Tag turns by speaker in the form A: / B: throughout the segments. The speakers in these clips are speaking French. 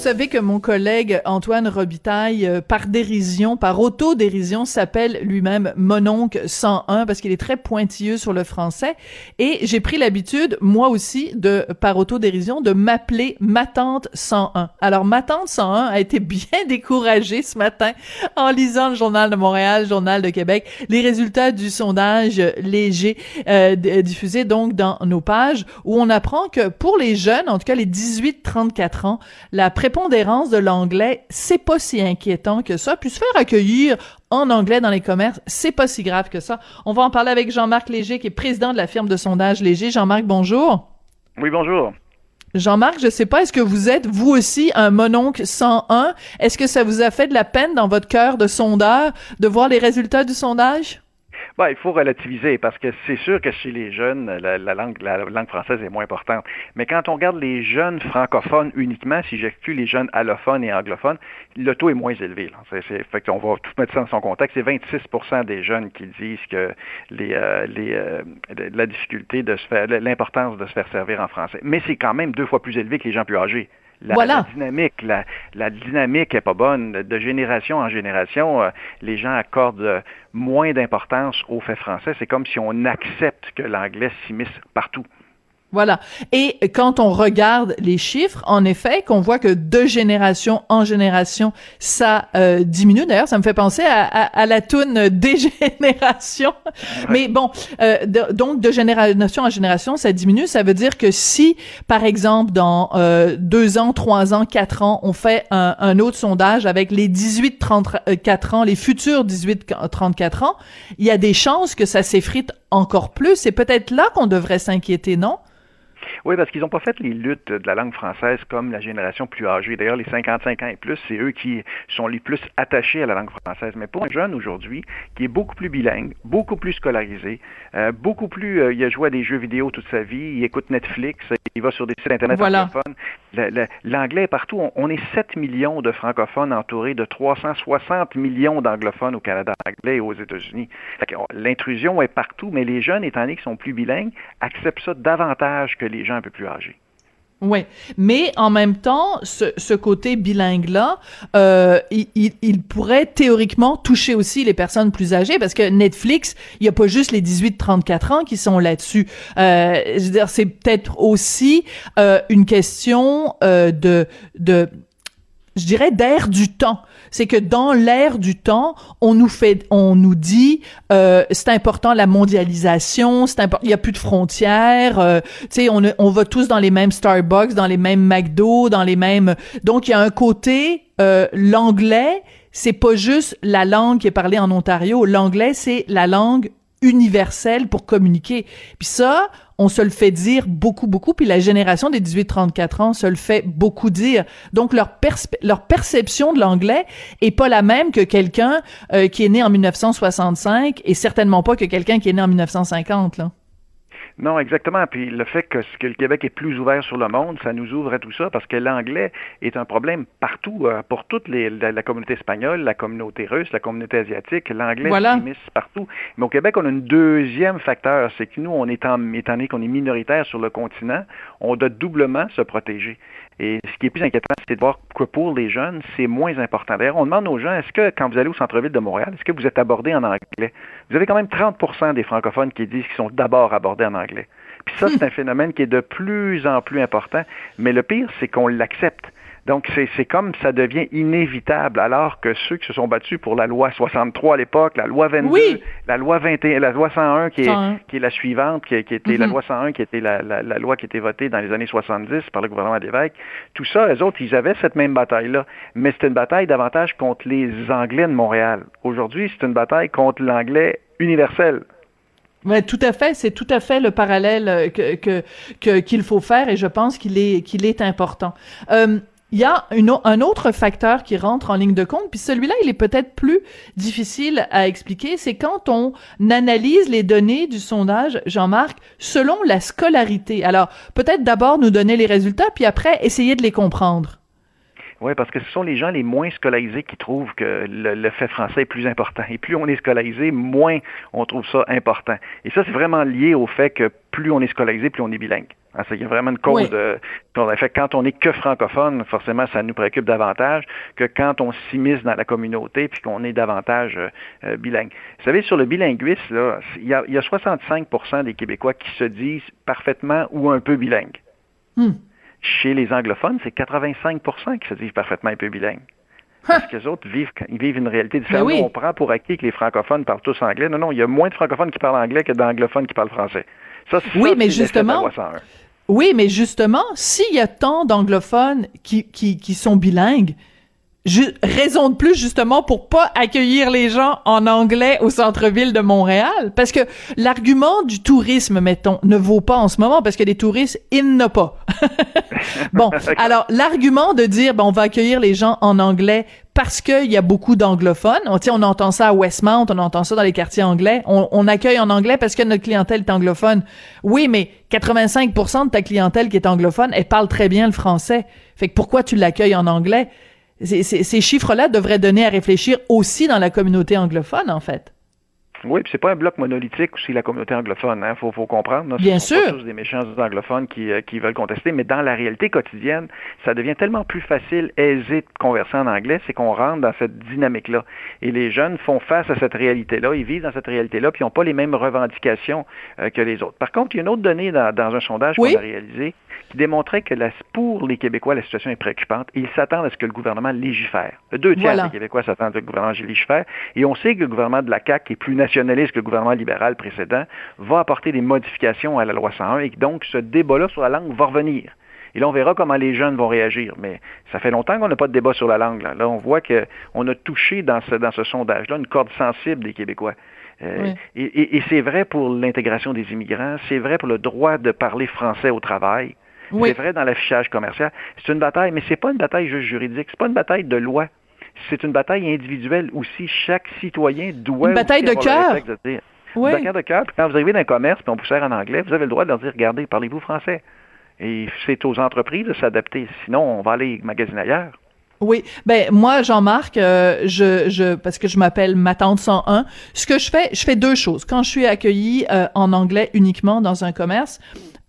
A: Vous savez que mon collègue Antoine Robitaille, euh, par dérision, par autodérision, s'appelle lui-même Mononcle 101 parce qu'il est très pointilleux sur le français. Et j'ai pris l'habitude, moi aussi, de par autodérision, de m'appeler ma tante 101. Alors, ma tante 101 a été bien découragée ce matin en lisant le Journal de Montréal, le Journal de Québec, les résultats du sondage léger euh, diffusé donc dans nos pages, où on apprend que pour les jeunes, en tout cas les 18-34 ans, la prépondérance de l'anglais, c'est pas si inquiétant que ça. Puis se faire accueillir en anglais dans les commerces, c'est pas si grave que ça. On va en parler avec Jean-Marc Léger, qui est président de la firme de sondage Léger. Jean-Marc, bonjour.
B: Oui, bonjour.
A: Jean-Marc, je sais pas, est-ce que vous êtes, vous aussi, un mononcle 101? Est-ce que ça vous a fait de la peine dans votre cœur de sondeur de voir les résultats du sondage?
B: Ben, il faut relativiser parce que c'est sûr que chez les jeunes, la, langue, la langue française est moins importante. Mais quand on regarde les jeunes francophones uniquement, si j'exclus les jeunes allophones et anglophones, le taux est moins élevé. Fait qu'on va tout mettre ça dans son contexte. C'est 26% des jeunes qui disent que euh, euh, la difficulté de se faire, l'importance de se faire servir en français. Mais c'est quand même deux fois plus élevé que les gens plus âgés. La,
A: voilà.
B: dynamique, la, la, dynamique est pas bonne. De génération en génération, euh, les gens accordent euh, moins d'importance au fait français. C'est comme si on accepte que l'anglais s'immisce partout.
A: Voilà. Et quand on regarde les chiffres, en effet, qu'on voit que de génération en génération, ça euh, diminue. D'ailleurs, ça me fait penser à, à, la toune dégénération. Mais bon, euh, donc de génération en génération, ça diminue. Ça veut dire que si, par exemple, dans euh, deux ans, trois ans, quatre ans, on fait un, un autre sondage avec les 18-34 ans, les futurs 18-34 ans, il y a des chances que ça s'effrite encore plus. C'est peut-être là qu'on devrait s'inquiéter, non?
B: Oui, parce qu'ils n'ont pas fait les luttes de la langue française comme la génération plus âgée. D'ailleurs, les 55 ans et plus, c'est eux qui sont les plus attachés à la langue française. Mais pour un jeune aujourd'hui, qui est beaucoup plus bilingue, beaucoup plus scolarisé, euh, beaucoup plus, euh, il a joué à des jeux vidéo toute sa vie, il écoute Netflix, il va sur des sites Internet francophones. L'anglais est partout. On, est 7 millions de francophones entourés de 360 millions d'anglophones au Canada anglais et aux États-Unis. L'intrusion est partout, mais les jeunes, étant donné qu'ils sont plus bilingues, acceptent ça davantage que les gens un peu plus âgés.
A: Oui, mais en même temps, ce, ce côté bilingue-là, euh, il, il, pourrait théoriquement toucher aussi les personnes plus âgées, parce que Netflix, il n'y a pas juste les 18-34 ans qui sont là-dessus. Euh, je veux dire, c'est peut-être aussi euh, une question euh, de, de, je dirais, d'air du temps c'est que dans l'ère du temps, on nous fait, on nous dit, euh, c'est important la mondialisation, c'est important, il y a plus de frontières, euh, tu sais, on, on va tous dans les mêmes Starbucks, dans les mêmes McDo, dans les mêmes, donc il y a un côté, euh, l'anglais, c'est pas juste la langue qui est parlée en Ontario, l'anglais c'est la langue universelle pour communiquer. Puis ça, on se le fait dire beaucoup, beaucoup, puis la génération des 18-34 ans se le fait beaucoup dire. Donc, leur, leur perception de l'anglais est pas la même que quelqu'un euh, qui est né en 1965 et certainement pas que quelqu'un qui est né en 1950, là.
B: Non, exactement. Puis le fait que, que, le Québec est plus ouvert sur le monde, ça nous ouvre à tout ça parce que l'anglais est un problème partout euh, pour toute les, la, communauté espagnole, la communauté russe, la communauté asiatique. L'anglais
A: voilà.
B: partout. Mais au Québec, on a un deuxième facteur, c'est que nous, on est en, étant donné qu'on est minoritaire sur le continent, on doit doublement se protéger. Et ce qui est plus inquiétant, c'est de voir que pour les jeunes, c'est moins important. D'ailleurs, on demande aux gens, est-ce que quand vous allez au centre-ville de Montréal, est-ce que vous êtes abordé en anglais? Vous avez quand même 30% des francophones qui disent qu'ils sont d'abord abordés en anglais. Puis ça, c'est un phénomène qui est de plus en plus important. Mais le pire, c'est qu'on l'accepte. Donc, c'est comme ça devient inévitable, alors que ceux qui se sont battus pour la loi 63 à l'époque, la loi 22, la loi 21, la loi 101 qui est, qui est la suivante, qui, qui était la mhm. loi 101 qui était la, la, loi qui était votée dans les années 70 par le gouvernement d'évêque, tout ça, les autres, ils avaient cette même bataille-là. Mais c'était une bataille davantage contre les Anglais de Montréal. Aujourd'hui, c'est une bataille contre l'anglais universel.
A: Ouais, tout à fait. C'est tout à fait le parallèle euh, que qu'il faut faire et je pense qu'il est qu'il est important. Euh, il y a un autre facteur qui rentre en ligne de compte, puis celui-là, il est peut-être plus difficile à expliquer, c'est quand on analyse les données du sondage, Jean-Marc, selon la scolarité. Alors, peut-être d'abord nous donner les résultats, puis après essayer de les comprendre.
B: Oui, parce que ce sont les gens les moins scolarisés qui trouvent que le, fait français est plus important. Et plus on est scolarisé, moins on trouve ça important. Et ça, c'est vraiment lié au fait que plus on est scolarisé, plus on est bilingue. Ah, il y a vraiment une cause de, fait, quand on n'est que francophone, forcément, ça nous préoccupe davantage que quand on s'immisce dans la communauté puis qu'on est davantage euh, euh, bilingue. Vous savez, sur le bilinguisme, là, il, y a, il y a 65% des Québécois qui se disent parfaitement ou un peu bilingues. Hmm. Chez les anglophones, c'est 85% qui se disent parfaitement un peu bilingues. Parce que les autres vivent, ils vivent une réalité différente. On prend pour acquis que les francophones parlent tous anglais. Non, non, il y a moins de francophones qui parlent anglais que d'anglophones qui parlent français.
A: Ça, oui, mais justement, oui, mais justement, s'il y a tant d'anglophones qui, qui, qui sont bilingues, raison de plus justement pour pas accueillir les gens en anglais au centre-ville de Montréal. Parce que l'argument du tourisme mettons ne vaut pas en ce moment parce que les touristes il n'y pas. bon, alors l'argument de dire ben on va accueillir les gens en anglais parce qu'il y a beaucoup d'anglophones. On, on entend ça à Westmount, on entend ça dans les quartiers anglais. On, accueille en anglais parce que notre clientèle est anglophone. Oui, mais 85% de ta clientèle qui est anglophone, elle parle très bien le français. Fait que pourquoi tu l'accueilles en anglais? Ces chiffres-là devraient donner à réfléchir aussi dans la communauté anglophone, en fait.
B: Oui, puis c'est pas un bloc monolithique aussi la communauté anglophone, hein, faut, faut comprendre.
A: Bien
B: ce
A: sûr.
B: Pas tous des méchants anglophones qui, euh, qui veulent contester, mais dans la réalité quotidienne, ça devient tellement plus facile, aisé de converser en anglais, c'est qu'on rentre dans cette dynamique-là. Et les jeunes font face à cette réalité-là, ils vivent dans cette réalité-là, puis ils n'ont pas les mêmes revendications euh, que les autres. Par contre, il y a une autre donnée dans, dans un sondage qu'on a réalisé qui démontrait que la, pour les Québécois, la situation est préoccupante et ils s'attendent à ce que le gouvernement légifère. Deux tiers des Québécois s'attendent à ce que le gouvernement légifère et on sait que le gouvernement de la CAQ est plus nationaliste que le gouvernement libéral précédent, va apporter des modifications à la loi 101 et donc ce débat-là sur la langue va revenir. Et là, on verra comment les jeunes vont réagir. Mais ça fait longtemps qu'on n'a pas de débat sur la langue. Là, on voit qu'on a touché dans ce, dans ce sondage-là une corde sensible des Québécois. Euh, et, et c'est vrai pour l'intégration des immigrants, c'est vrai pour le droit de parler français au travail, c'est vrai dans l'affichage commercial. C'est une bataille, mais c'est pas une bataille juste juridique, c'est pas une bataille de loi. C'est une bataille individuelle aussi. Chaque citoyen doit.
A: Une bataille de cœur.
B: Oui. Une bataille de cœur. Quand vous arrivez dans un commerce, puis on vous sert en anglais, vous avez le droit de leur dire regardez, parlez-vous français. Et c'est aux entreprises de s'adapter. Sinon, on va aller magasiner ailleurs.
A: Oui, ben moi Jean-Marc, euh, je, je parce que je m'appelle ma tante 101, ce que je fais, je fais deux choses. Quand je suis accueillie euh, en anglais uniquement dans un commerce,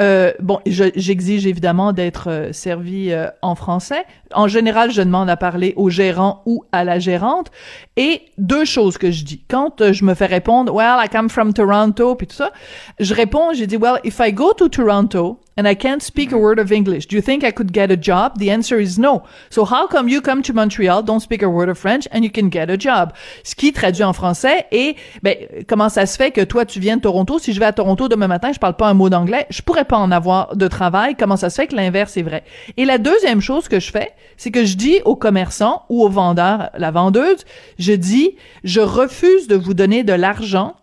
A: euh, bon, j'exige évidemment d'être euh, servi euh, en français. En général, je demande à parler au gérant ou à la gérante. Et deux choses que je dis. Quand euh, je me fais répondre, well, I come from Toronto, puis tout ça, je réponds, j'ai dit, well, if I go to Toronto and I can't speak a word of English, do you think I could get a job? The answer is no. So how come you come to Montreal, don't speak a word of French, and you can get a job? Ce qui traduit en français et ben, comment ça se fait que toi, tu viens de Toronto, si je vais à Toronto demain matin, je parle pas un mot d'anglais, je pourrais pas en avoir de travail. Comment ça se fait que l'inverse est vrai? Et la deuxième chose que je fais, c'est que je dis aux commerçants ou aux vendeurs, la vendeuse, je dis, je refuse de vous donner de l'argent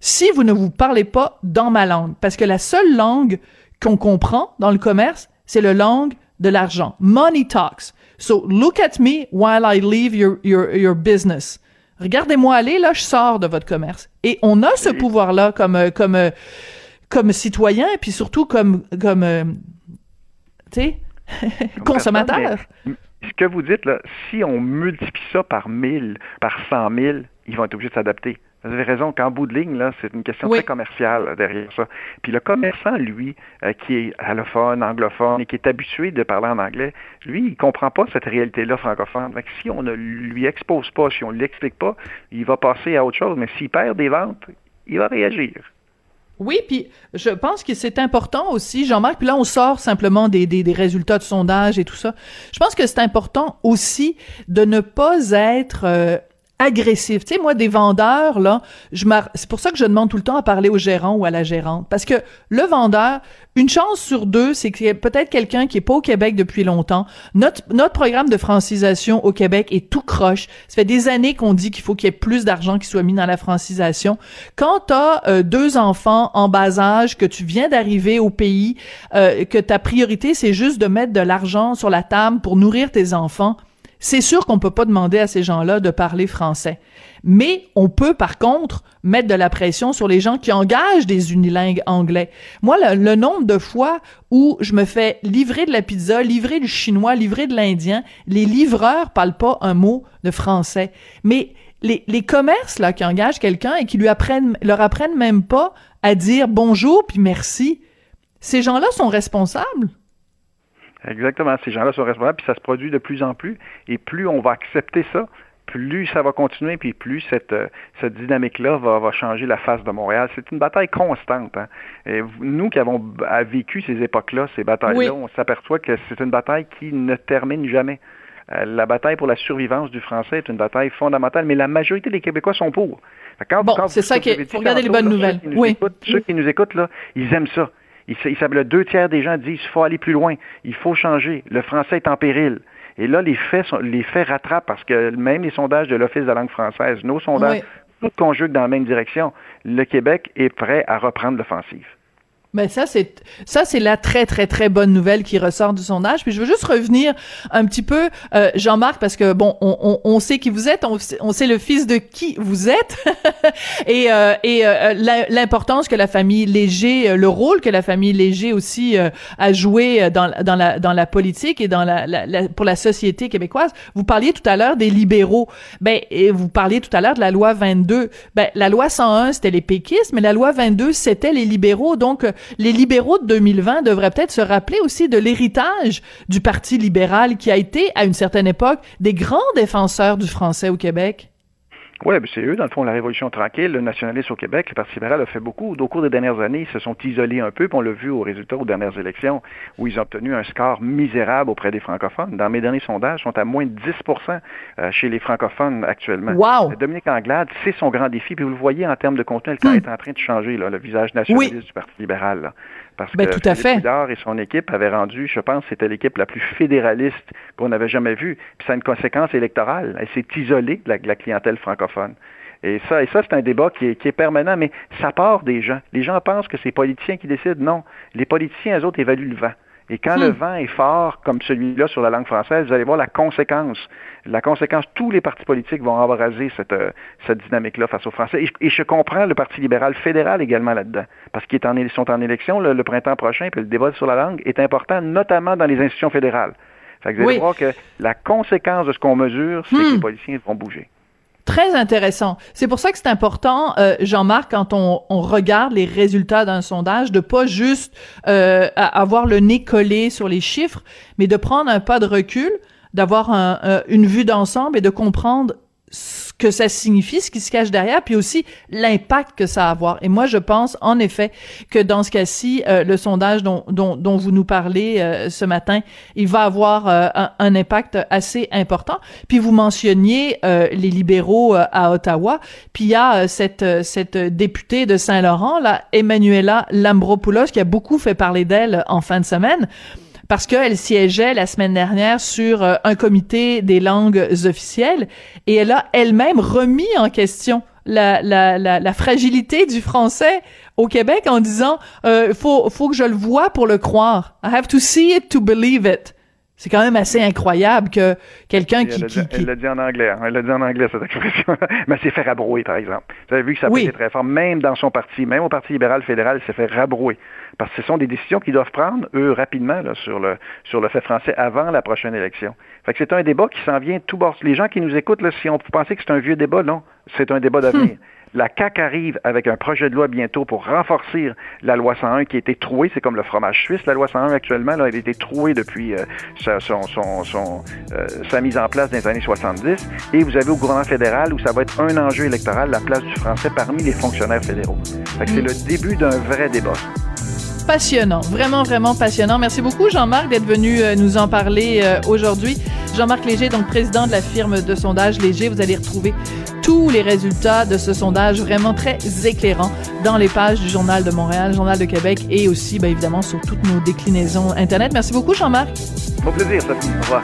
A: si vous ne vous parlez pas dans ma langue. Parce que la seule langue qu'on comprend dans le commerce, c'est la langue de l'argent. Money talks. So look at me while I leave your, your, your business. Regardez-moi aller, là, je sors de votre commerce. Et on a ce pouvoir-là comme, euh, comme, euh, comme citoyen, et puis surtout comme, comme, euh, tu sais, consommateur.
B: ce que vous dites, là, si on multiplie ça par 1000, par 100 000, ils vont être obligés de s'adapter. Vous avez raison qu'en bout de ligne, là, c'est une question très commerciale derrière ça. Puis le commerçant, lui, euh, qui est allophone, anglophone et qui est habitué de parler en anglais, lui, il comprend pas cette réalité-là francophone. Donc, si on ne lui expose pas, si on ne l'explique pas, il va passer à autre chose. Mais s'il perd des ventes, il va réagir.
A: Oui, puis je pense que c'est important aussi, Jean-Marc, puis là on sort simplement des, des, des, résultats de sondage et tout ça. Je pense que c'est important aussi de ne pas être euh, agressif. Tu sais, moi, des vendeurs, là, je c'est pour ça que je demande tout le temps à parler au gérant ou à la gérante. Parce que le vendeur, une chance sur deux, c'est qu'il y a peut-être quelqu'un qui est pas au Québec depuis longtemps. Notre, programme de francisation au Québec est tout croche. Ça fait des années qu'on dit qu'il faut qu'il y ait plus d'argent qui soit mis dans la francisation. Quand t'as euh, deux enfants en bas âge, que tu viens d'arriver au pays, euh, que ta priorité, c'est juste de mettre de l'argent sur la table pour nourrir tes enfants, c'est sûr qu'on peut pas demander à ces gens-là de parler français. Mais on peut, par contre, mettre de la pression sur les gens qui engagent des unilingues anglais. Moi, le, nombre de fois où je me fais livrer de la pizza, livrer du chinois, livrer de l'indien, les livreurs parlent pas un mot de français. Mais les, les commerces, là, qui engagent quelqu'un et qui lui apprennent, leur apprennent même pas à dire bonjour puis merci, ces gens-là sont responsables.
B: Exactement. Ces gens-là sont responsables, puis ça se produit de plus en plus. Et plus on va accepter ça, plus ça va continuer, puis plus cette, euh, cette dynamique-là va, va, changer la face de Montréal. C'est une bataille constante. Hein. Et nous qui avons vécu ces époques-là, ces batailles-là, on s'aperçoit que c'est une bataille qui ne termine jamais. Euh, la bataille pour la survivance du français est une bataille fondamentale, mais la majorité des Québécois sont pour.
A: Quand, bon, c'est ça qu'il faut regarder les bonnes nouvelles. oui.
B: ceux qui nous écoutent, là, ils aiment ça. Ils, le deux tiers des gens disent qu'il faut aller plus loin, il faut changer, le français est en péril. Et là, les faits, sont, les faits rattrapent parce que même les sondages de l'Office de la langue française, nos sondages, tout conjuguent dans la même direction. Le Québec est prêt à reprendre l'offensive.
A: Mais ça c'est ça c'est la très très très bonne nouvelle qui ressort du sondage. Puis je veux juste revenir un petit peu euh, Jean-Marc parce que bon on, on, on, sait qui vous êtes, on, on, sait le fils de qui vous êtes et euh, et euh, l'importance que la famille Léger, le rôle que la famille Léger aussi a joué dans dans la dans la politique et dans la, la, pour la société québécoise. Vous parliez tout à l'heure des libéraux. Ben et vous parliez tout à l'heure de la loi 22. Ben la loi 101 c'était les péquistes, mais la loi 22 c'était les libéraux. Donc les libéraux de 2020 devraient peut-être se rappeler aussi de l'héritage du Parti libéral qui a été, à une certaine époque, des grands défenseurs du français au Québec.
B: Oui, c'est eux, dans le fond, la Révolution tranquille, le nationalisme au Québec, le Parti libéral a fait beaucoup. Au cours des dernières années, ils se sont isolés un peu, puis on l'a vu aux résultats aux dernières élections, où ils ont obtenu un score misérable auprès des francophones. Dans mes derniers sondages, ils sont à moins de 10% euh, chez les francophones actuellement.
A: Wow!
B: Dominique Anglade, c'est son grand défi, puis vous le voyez en termes de contenu, elle hmm. est en train de changer, là, le visage nationaliste du Parti libéral. Parce
A: ben,
B: que
A: tout à fait.
B: et son équipe avaient rendu, je pense, c'était l'équipe la plus fédéraliste qu'on avait jamais vue. Puis ça a une conséquence électorale. Elle s'est isolée de la, clientèle francophone. Et ça, et ça c'est un débat qui est, qui est, permanent, mais ça part des gens. Les gens pensent que c'est les politiciens qui décident. Non. Les politiciens, eux autres, évaluent le vent. Et quand le hmm. vent est fort, comme celui-là sur la langue française, vous allez voir la conséquence. La conséquence, tous les partis politiques vont embraser cette, euh, cette dynamique-là face aux Français. Et, je comprends le Parti libéral fédéral également là-dedans, parce qu'ils sont en élection le, printemps prochain, puis le débat sur la langue est important, notamment dans les institutions fédérales. Fait que vous allez voir que la conséquence de ce qu'on mesure, c'est que les hmm. politiciens vont bouger.
A: Très intéressant. C'est pour ça que c'est important, euh, Jean-Marc, quand on, on, regarde les résultats d'un sondage, de pas juste euh, avoir le nez collé sur les chiffres, mais de prendre un pas de recul, d'avoir un, une vue d'ensemble et de comprendre que ça signifie, ce qui se cache derrière, puis aussi l'impact que ça va avoir. Et moi, je pense en effet que dans ce cas-ci, euh, le sondage dont, dont, dont, vous nous parlez euh, ce matin, il va avoir euh, un, impact assez important. Puis vous mentionniez les libéraux à Ottawa, puis il y a cette, cette députée de Saint-Laurent, là, Emmanuela Lambropoulos, qui a beaucoup fait parler d'elle en fin de semaine parce qu'elle siégeait la semaine dernière sur euh, un comité des langues officielles et elle a elle-même remis en question la, la, la, la, fragilité du français au Québec en disant euh, faut faut que je le vois pour le croire. I have to see it to believe it. C'est quand même assez incroyable que quelqu'un qui, qui,
B: Elle l'a dit en anglais. Hein. Elle l'a dit en anglais, cette expression. Mais elle s'est fait rabrouer, par exemple. Vous avez vu que ça a été très fort. Même dans son parti, même au Parti libéral fédéral, elle s'est fait rabrouer. Parce que ce sont des décisions qu'ils doivent prendre, eux, rapidement, là, sur le sur le fait français avant la prochaine élection. Fait que c'est un débat qui s'en vient tout bord. Les gens qui nous écoutent, là, si on pensait que c'est un vieux débat, non. C'est un débat d'avenir. Hmm. La CAQ arrive avec un projet de loi bientôt pour renforcer la loi 101 qui a été trouée. C'est comme le fromage suisse, la loi 101 actuellement. Là, elle a été trouée depuis euh, sa, son, son, euh, sa mise en place dans les années 70. Et vous avez au gouvernement fédéral où ça va être un enjeu électoral, la place du français parmi les fonctionnaires fédéraux. C'est le début d'un vrai débat
A: passionnant, vraiment, vraiment passionnant. Merci beaucoup, Jean-Marc, d'être venu euh, nous en parler euh, aujourd'hui. Jean-Marc Léger, donc président de la firme de sondage Léger. Vous allez retrouver tous les résultats de ce sondage vraiment très éclairant dans les pages du Journal de Montréal, Journal de Québec et aussi, bien évidemment, sur toutes nos déclinaisons Internet. Merci beaucoup, Jean-Marc.
B: Mon plaisir, Sophie. Au revoir.